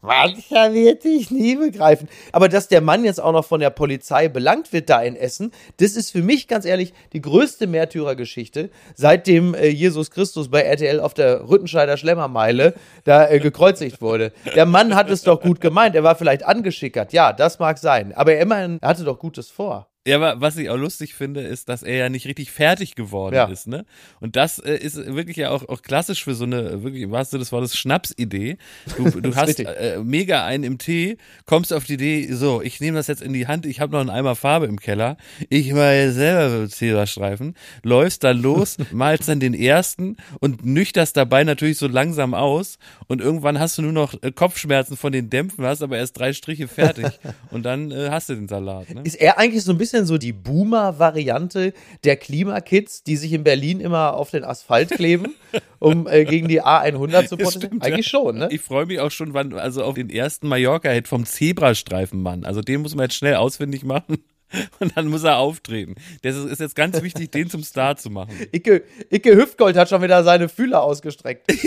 Mancher wird dich nie begreifen. Aber dass der Mann jetzt auch noch von der Polizei belangt wird da in Essen, das ist für mich ganz ehrlich die größte Märtyrergeschichte, seitdem äh, Jesus Christus bei RTL auf der Rüttenscheider Schlemmermeile da äh, gekreuzigt wurde. Der Mann hat es doch gut gemeint. Er war vielleicht angeschickert. Ja, das mag sein. Aber er immerhin er hatte doch Gutes vor. Ja, aber was ich auch lustig finde, ist, dass er ja nicht richtig fertig geworden Ja. ist, ne? Und das äh, ist wirklich ja auch, auch klassisch für so eine, wirklich, im wahrsten Sinne des Wortes, Schnapsidee. Du, <laughs> du hast äh, mega einen im Tee, kommst auf die Idee, so, ich nehme das jetzt in die Hand, ich habe noch einen Eimer Farbe im Keller, ich mal selber Zebrastreifen, läufst dann los, <laughs> malst dann den ersten und nüchterst dabei natürlich so langsam aus und irgendwann hast du nur noch äh, Kopfschmerzen von den Dämpfen, hast aber erst drei Striche fertig <laughs> und dann äh, hast du den Salat, ne? Ist er eigentlich so ein bisschen so die Boomer-Variante der Klimakids, die sich in Berlin immer auf den Asphalt kleben, um äh, gegen die A100 zu <laughs> protestieren? Eigentlich ja. schon, ne? Ich freue mich auch schon, wann, also auf den ersten Mallorca-Hit vom Zebrastreifenmann. Also den muss man jetzt schnell ausfindig machen. <laughs> Und dann muss er auftreten. Das ist, jetzt ganz wichtig, den zum Star zu machen. Icke, Icke Hüftgold hat schon wieder seine Fühler ausgestreckt. <laughs>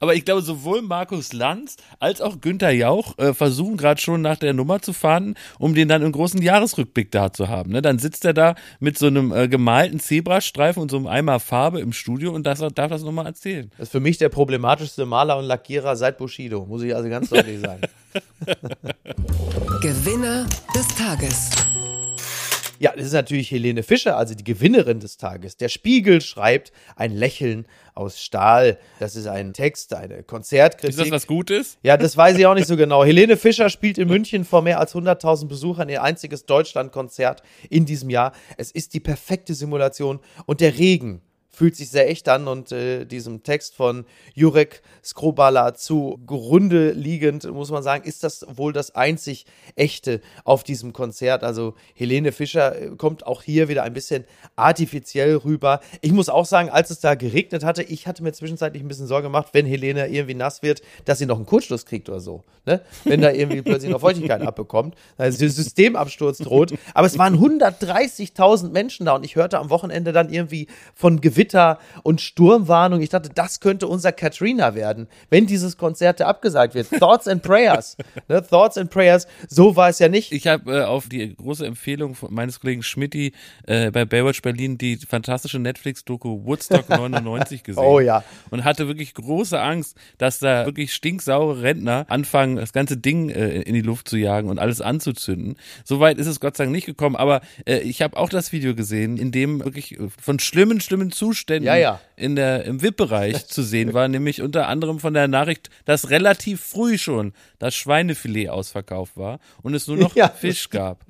Aber ich glaube, sowohl Markus Lanz als auch Günther Jauch äh, versuchen gerade schon nach der Nummer zu fahren, um den dann im großen Jahresrückblick da zu haben. Ne? Dann sitzt er da mit so einem äh, gemalten Zebrastreifen und so einem Eimer Farbe im Studio und das, darf das nochmal erzählen. Das ist für mich der problematischste Maler und Lackierer seit Bushido, muss ich also ganz deutlich sagen. <laughs> Gewinner des Tages. Ja, das ist natürlich Helene Fischer, also die Gewinnerin des Tages. Der Spiegel schreibt ein Lächeln aus Stahl. Das ist ein Text, eine Konzertkritik. Ist das was Gutes? Ja, das weiß ich auch nicht so genau. Helene Fischer spielt in München vor mehr als 100.000 Besuchern ihr einziges Deutschlandkonzert in diesem Jahr. Es ist die perfekte Simulation und der Regen fühlt sich sehr echt an und äh, diesem Text von Jurek Skrobala zu Grunde liegend, muss man sagen, ist das wohl das einzig echte auf diesem Konzert. Also Helene Fischer äh, kommt auch hier wieder ein bisschen artifiziell rüber. Ich muss auch sagen, als es da geregnet hatte, ich hatte mir zwischenzeitlich ein bisschen Sorge gemacht, wenn Helene irgendwie nass wird, dass sie noch einen Kurzschluss kriegt oder so. Ne? Wenn da irgendwie plötzlich noch Feuchtigkeit abbekommt, also der Systemabsturz droht. Aber es waren 130.000 Menschen da und ich hörte am Wochenende dann irgendwie von Gewitter und Sturmwarnung. Ich dachte, das könnte unser Katrina werden, wenn dieses Konzert abgesagt wird. Thoughts and Prayers. <laughs> Ne? Thoughts and Prayers. So war es ja nicht. Ich habe äh, auf die große Empfehlung meines Kollegen Schmidti äh, bei Baywatch Berlin die fantastische Netflix-Doku Woodstock <laughs> 99 gesehen. Oh ja. Und hatte wirklich große Angst, dass da wirklich stinksaure Rentner anfangen, das ganze Ding äh, in die Luft zu jagen und alles anzuzünden. Soweit ist es Gott sei Dank nicht gekommen, aber äh, ich habe auch das Video gesehen, in dem wirklich äh, von schlimmen, schlimmen Zuständen Ja, ja. in der im VIP-Bereich zu sehen war, nämlich unter anderem von der Nachricht, dass relativ früh schon das Schweinefilet ausverkauft war und es nur noch Ja. Fisch gab.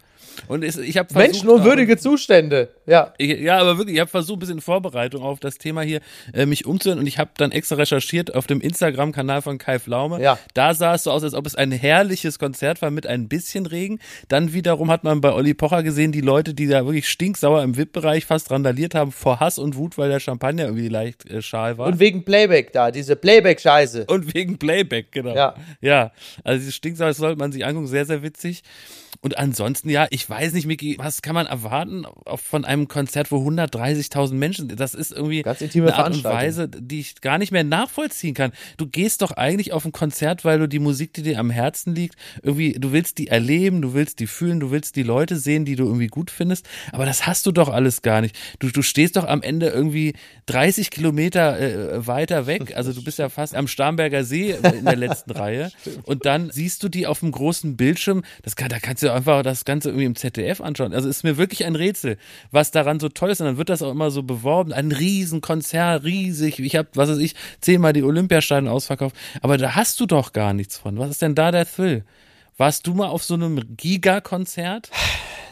Und es, ich habe Menschenunwürdige Zustände. Ja. ja, aber wirklich, ich habe versucht, ein bisschen Vorbereitung auf das Thema hier äh, mich umzuhören und ich habe dann extra recherchiert auf dem Instagram-Kanal von Kai Flaume. Ja. Da sah es so aus, als ob es ein herrliches Konzert war mit ein bisschen Regen. Dann wiederum hat man bei Olli Pocher gesehen, die Leute, die da wirklich stinksauer im VIP-Bereich fast randaliert haben vor Hass und Wut, weil der Champagner irgendwie leicht äh, schal war. Und wegen Playback da, diese Playback-Scheiße. Und wegen Playback, genau. Ja. Ja. Also diese Stinksau, das sollte man sich angucken, sehr, sehr witzig. Und ansonsten, ja, ich weiß nicht, Miki, was kann man erwarten von einem Konzert, wo 130.000 Menschen, das ist irgendwie Ganz intime eine Art und. Weise, die ich gar nicht mehr nachvollziehen kann. Du gehst doch eigentlich auf ein Konzert, weil du die Musik, die dir am Herzen liegt, irgendwie, du willst die erleben, du willst die fühlen, du willst die Leute sehen, die du irgendwie gut findest, aber das hast du doch alles gar nicht. Du, du stehst doch am Ende irgendwie 30 Kilometer äh, weiter weg, also du bist ja fast am Starnberger See in der letzten <laughs> Reihe und dann siehst du die auf dem großen Bildschirm, das kann, da kannst du einfach das Ganze irgendwie im ZDF anschauen. Also ist mir wirklich ein Rätsel, was daran so toll ist und dann wird das auch immer so beworben, ein Riesen-Konzert, riesig, ich habe, was weiß ich, zehnmal die Olympiastadien ausverkauft, aber da hast du doch gar nichts von. Was ist denn da der Thrill? Warst du mal auf so einem Giga-Konzert?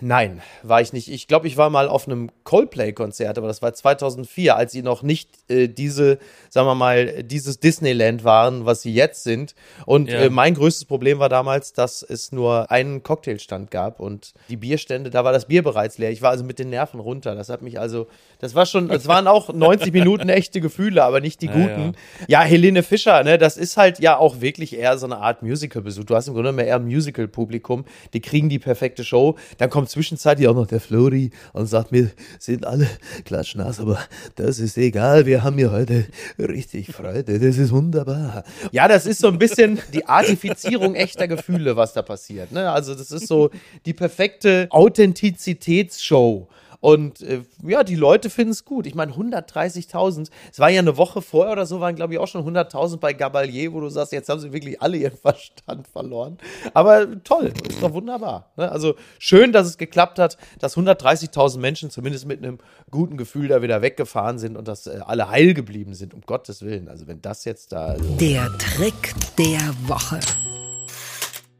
Nein, war ich nicht. Ich glaube, ich war mal auf einem Coldplay-Konzert, aber das war 2004, als sie noch nicht äh, diese, sagen wir mal, dieses Disneyland waren, was sie jetzt sind. Und Ja. äh, mein größtes Problem war damals, dass es nur einen Cocktailstand gab und die Bierstände, da war das Bier bereits leer. Ich war also mit den Nerven runter. Das hat mich also, das war schon, es waren auch <laughs> 90 Minuten echte Gefühle, aber nicht die guten. Ja, Helene Fischer, ne, das ist halt ja auch wirklich eher so eine Art Musical-Besuch. Du hast im Grunde mehr eher ein Musical-Publikum. Die kriegen die perfekte Show. Dann kommt zwischenzeitlich auch noch der Flori und sagt mir, sind alle klatschnass, aber das ist egal. Wir haben hier heute richtig Freude. Das ist wunderbar. Ja, das ist so ein bisschen die Artifizierung echter Gefühle, was da passiert. Ne? Also das ist so die perfekte Authentizitätsshow. Und äh, ja, die Leute finden es gut. Ich meine, 130.000, es war ja eine Woche vorher oder so, waren glaube ich auch schon 100.000 bei Gabalier, wo du sagst, jetzt haben sie wirklich alle ihren <laughs> Verstand verloren. Aber toll, ist doch wunderbar. Ne? Also schön, dass es geklappt hat, dass 130.000 Menschen zumindest mit einem guten Gefühl da wieder weggefahren sind und dass äh, alle heil geblieben sind, um Gottes Willen. Also wenn das jetzt da... Also Der Trick der Woche.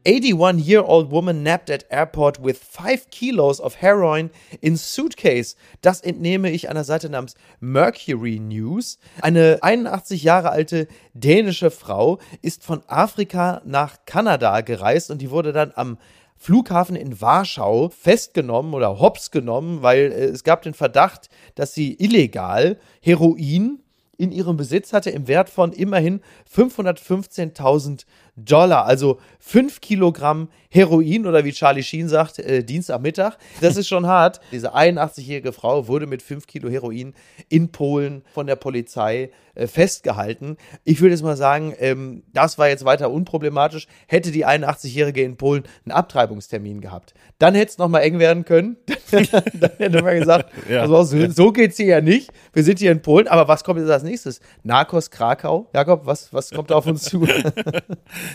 81-year-old woman napped at airport with 5 kilos of heroin in suitcase. Das entnehme ich einer Seite namens Mercury News. Eine 81 Jahre alte dänische Frau ist von Afrika nach Kanada gereist und die wurde dann am Flughafen in Warschau festgenommen oder hops genommen, weil äh, es gab den Verdacht, dass sie illegal Heroin in ihrem Besitz hatte im Wert von immerhin 515.000 Dollar, also 5 Kilogramm Heroin oder wie Charlie Sheen sagt, äh, Dienstagmittag. Das ist schon hart. <laughs> Diese 81-jährige Frau wurde mit 5 Kilo Heroin in Polen von der Polizei äh, festgehalten. Ich würde jetzt mal sagen, ähm, das war jetzt weiter unproblematisch. Hätte die 81-jährige in Polen einen Abtreibungstermin gehabt, dann hätte es nochmal eng werden können. <laughs> dann hätte man gesagt, <laughs> Ja. also so, so geht's hier ja nicht. Wir sind hier in Polen, aber was kommt jetzt als nächstes? Narcos Krakau? Jakob, was, was kommt da auf uns zu?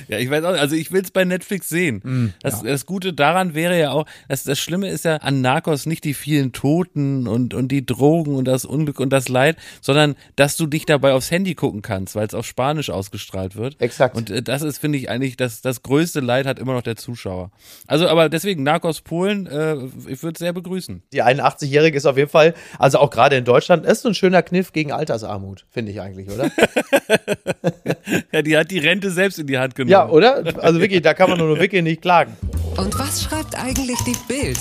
Ja, ich weiß auch, nicht, also ich will es bei Netflix sehen. das, das Gute daran wäre ja auch, dass das Schlimme ist ja an Narcos nicht die vielen Toten und, und die Drogen und das Unglück und das Leid, sondern dass du dich dabei aufs Handy gucken kannst, weil es auf Spanisch ausgestrahlt wird. Exakt. Und äh, das ist, finde ich, eigentlich, das, das größte Leid hat immer noch der Zuschauer. Also, aber deswegen Narcos Polen, äh, ich würde es sehr begrüßen. Die 81-Jährige ist auf jeden Fall, also auch gerade in Deutschland, ist so ein schöner Kniff gegen Altersarmut, finde ich eigentlich, oder? <laughs> Ja, die hat die Rente selbst in die Hand genommen. Ja, oder? Also wirklich, da kann man nur wirklich nicht klagen. Und was schreibt eigentlich die Bild?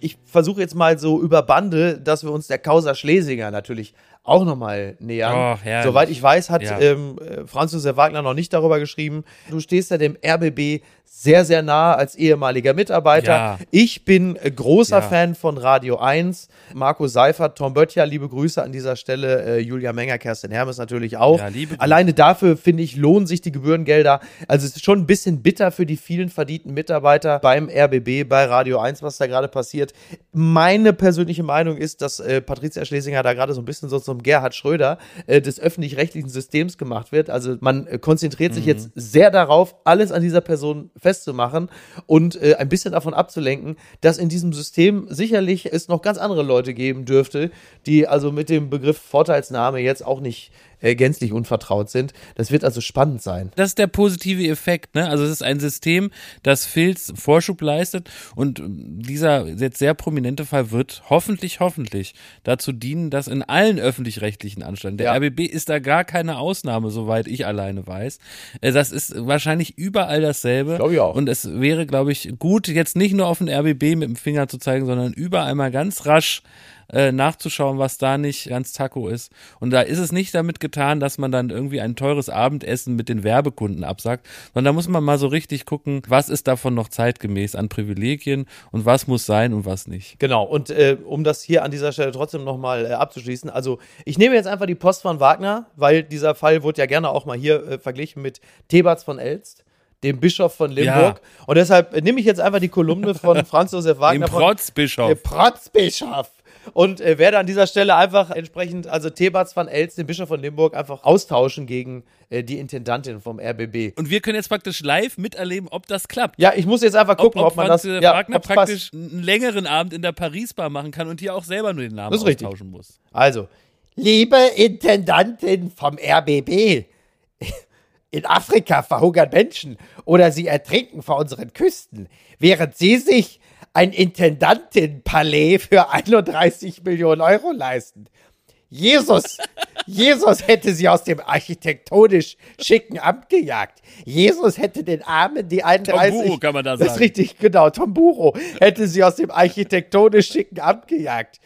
Ich versuche jetzt mal so über Bande, dass wir uns der Causa Schlesinger natürlich auch nochmal nähern. Oh. Soweit ich weiß, hat Ja. ähm, äh, Franz Josef Wagner noch nicht darüber geschrieben. Du stehst ja dem RBB sehr, sehr nah als ehemaliger Mitarbeiter. Ja. Ich bin großer Ja. Fan von Radio 1. Marco Seifert, Tom Böttcher, liebe Grüße an dieser Stelle. Äh, Julia Menger, Kerstin Hermes natürlich auch. Alleine dafür, finde ich, lohnen sich die Gebührengelder. Also es ist schon ein bisschen bitter für die vielen verdienten Mitarbeiter beim RBB, bei Radio 1, was da gerade passiert. Meine persönliche Meinung ist, dass äh, Patricia Schlesinger da gerade so ein bisschen so zum Gerhard Schröder äh, des öffentlich-rechtlichen Systems gemacht wird. Also man äh, konzentriert sich jetzt sehr darauf, alles an dieser Person festzumachen und äh, ein bisschen davon abzulenken, dass in diesem System sicherlich es noch ganz andere Leute geben dürfte, die also mit dem Begriff Vorteilsnahme jetzt auch nicht äh, gänzlich unvertraut sind. Das wird also spannend sein. Das ist der positive Effekt, ne? Also es ist ein System, das Filz Vorschub leistet und dieser jetzt sehr prominente Fall wird hoffentlich, hoffentlich dazu dienen, dass in allen öffentlich-rechtlichen Anstalten, der Ja. RBB ist da gar keine Ausnahme, soweit ich alleine weiß. Äh, Das ist wahrscheinlich überall dasselbe. Glaub ich auch. Und es wäre, glaube ich, gut, jetzt nicht nur auf den RBB mit dem Finger zu zeigen, sondern überall mal ganz rasch äh, nachzuschauen, was da nicht ganz Taco ist. Und da ist es nicht damit getan, dass man dann irgendwie ein teures Abendessen mit den Werbekunden absagt, sondern da muss man mal so richtig gucken, was ist davon noch zeitgemäß an Privilegien und was muss sein und was nicht. Genau, und äh, um das hier an dieser Stelle trotzdem nochmal äh, abzuschließen, also ich nehme jetzt einfach die Post von Wagner, weil dieser Fall wurde ja gerne auch mal hier äh, verglichen mit Thebats von Elst, dem Bischof von Limburg. Und deshalb äh, nehme ich jetzt einfach die Kolumne von Franz Josef Dem Wagner von Protzbischof. der Protzbischof. Und äh, werde an dieser Stelle einfach entsprechend, also Thebats von Elst, den Bischof von Limburg, einfach austauschen gegen äh, die Intendantin vom RBB. Und wir können jetzt praktisch live miterleben, ob das klappt. Ja, ich muss jetzt einfach gucken, ob, man Franz das. Josef Ja, Wagner ob's passt. praktisch einen längeren Abend in der Paris-Bar machen kann und hier auch selber nur den Namen Das ist richtig. austauschen muss. Also, liebe Intendantin vom RBB, <laughs> in Afrika verhungern Menschen oder sie ertrinken vor unseren Küsten, während sie sich ein Intendantin-Palais für 31 Millionen Euro leisten. Jesus, Jesus hätte sie aus dem architektonisch schicken Amt gejagt. Jesus hätte den Armen die 31... Tomburo kann man da Das ist sagen. richtig, genau. Tomburo hätte sie aus dem architektonisch schicken Amt gejagt.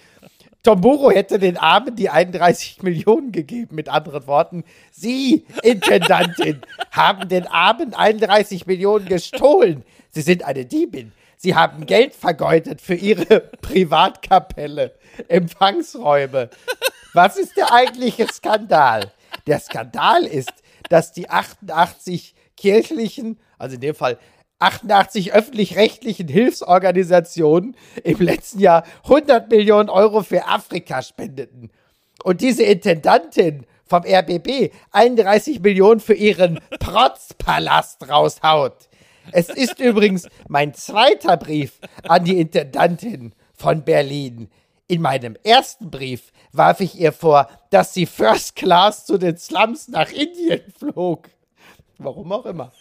Tomburo hätte den Armen die 31 Millionen gegeben. Mit anderen Worten, Sie, Intendantin, haben den Armen 31 Millionen gestohlen. Sie sind eine Diebin. Sie haben Geld vergeudet für Ihre <laughs> Privatkapelle, Empfangsräume. Was ist der eigentliche Skandal? Der Skandal ist, dass die 88 kirchlichen, also in dem Fall 88 öffentlich-rechtlichen Hilfsorganisationen im letzten Jahr 100 Millionen Euro für Afrika spendeten. Und diese Intendantin vom RBB 31 Millionen für ihren Protzpalast raushaut. Es ist übrigens mein zweiter Brief an die Intendantin von Berlin. In meinem ersten Brief warf ich ihr vor, dass sie First Class zu den Slums nach Indien flog. Warum auch immer.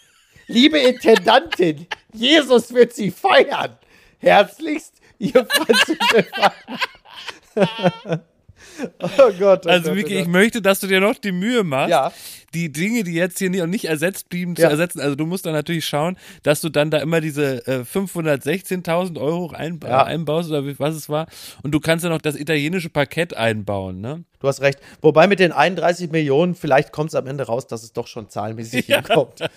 Liebe Intendantin, Jesus wird sie feiern. Herzlichst, ihr Franz. <laughs> Oh Gott. Oh Also, Gott, Miki, oh ich Gott. möchte, dass du dir noch die Mühe machst, Ja. Die Dinge, die jetzt hier nicht, nicht ersetzt blieben, zu Ja. ersetzen. Also, du musst dann natürlich schauen, dass du dann da immer diese äh, 516.000 Euro ein, Ja. einbaust oder wie, was es war. Und du kannst ja noch das italienische Parkett einbauen, ne? Du hast recht. Wobei mit den 31 Millionen, vielleicht kommt es am Ende raus, dass es doch schon zahlenmäßig <laughs> hinkommt. <laughs>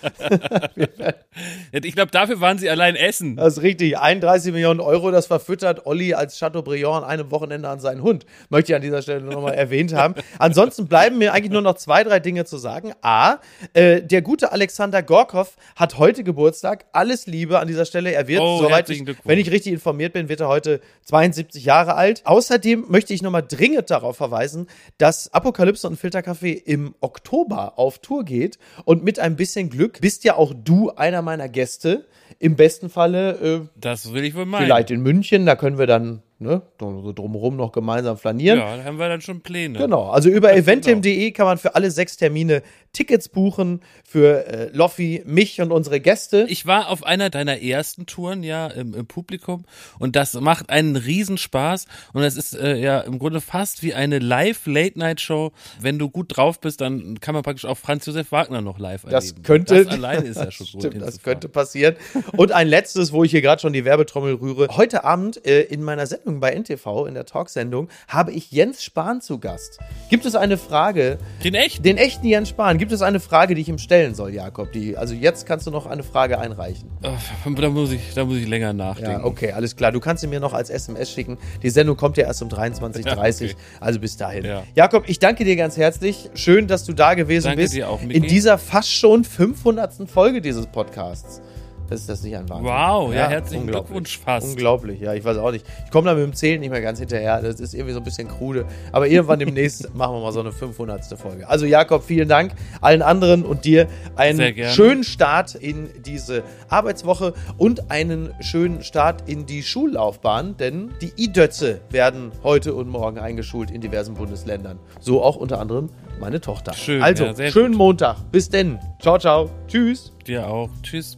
Ich glaube, dafür waren sie allein essen. Das ist richtig. 31 Millionen Euro, das verfüttert Olli als Chateaubriand an einem Wochenende an seinen Hund. Möchte ich an dieser Stelle nur noch mal erwähnt haben. Ansonsten bleiben mir eigentlich nur noch zwei, drei Dinge zu sagen. A, äh, der gute Alexander Gorkov hat heute Geburtstag. Alles Liebe an dieser Stelle. Er wird, Oh, soweit ich, wenn ich richtig informiert bin, wird er heute 72 Jahre alt. Außerdem möchte ich noch mal dringend darauf verweisen, dass Apokalypse und Filterkaffee im Oktober auf Tour geht. Und mit ein bisschen Glück bist ja auch du einer meiner Gäste. Im besten Falle äh, Das will ich wohl meinen. vielleicht in München, da können wir dann ne, so drumherum noch gemeinsam flanieren. Ja, da haben wir dann schon Pläne. Genau, also über eventim.de kann man für alle sechs Termine Tickets buchen für äh, Loffi, mich und unsere Gäste. Ich war auf einer deiner ersten Touren ja im, im Publikum und das macht einen Riesenspaß und es ist äh, ja im Grunde fast wie eine Live-Late-Night-Show. Wenn du gut drauf bist, dann kann man praktisch auch Franz Josef Wagner noch live das erleben. könnte, Das alleine ist ja schon <laughs> stimmt, gut. das könnte passieren. Und ein letztes, wo ich hier gerade schon die Werbetrommel rühre. Heute Abend äh, in meiner Sendung bei NTV, in der Talksendung, habe ich Jens Spahn zu Gast. Gibt es eine Frage, Den echt? den echten Jens Spahn, gibt es eine Frage, die ich ihm stellen soll, Jakob? Die, also jetzt kannst du noch eine Frage einreichen. Oh, da muss ich, da muss ich länger nachdenken. Ja, okay, alles klar. Du kannst sie mir noch als SMS schicken. Die Sendung kommt ja erst um 23.30 <laughs> Ja, okay. also bis dahin. Ja. Jakob, ich danke dir ganz herzlich. Schön, dass du da gewesen Danke bist. dir auch, Miki. in dieser fast schon 500. Folge dieses Podcasts. Das ist das nicht ein Wahnsinn. Wow, ja, herzlichen unglaublich. Glückwunsch fast. Unglaublich, ja, ich weiß auch nicht. Ich komme da mit dem Zählen nicht mehr ganz hinterher. Das ist irgendwie so ein bisschen krude. Aber irgendwann demnächst <laughs> machen wir mal so eine 500. Folge. Also Jakob, vielen Dank. Allen anderen und dir einen schönen Start in diese Arbeitswoche und einen schönen Start in die Schullaufbahn, denn die I-Dötze werden heute und morgen eingeschult in diversen Bundesländern. So auch unter anderem meine Tochter. Schön, also, ja, schönen gut. Montag. Bis denn. Ciao, ciao. Tschüss. Dir auch. Tschüss.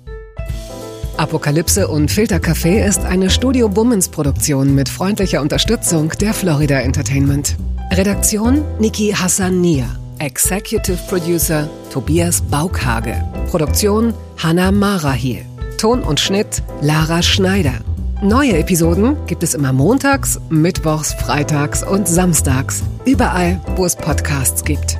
Apokalypse und Filtercafé ist eine Studio Bummens Produktion mit freundlicher Unterstützung der Florida Entertainment. Redaktion Niki Hassania. Executive Producer Tobias Baukhage. Produktion Hanna Marahiel. Ton und Schnitt Lara Schneider. Neue Episoden gibt es immer montags, mittwochs, freitags und samstags. Überall, wo es Podcasts gibt.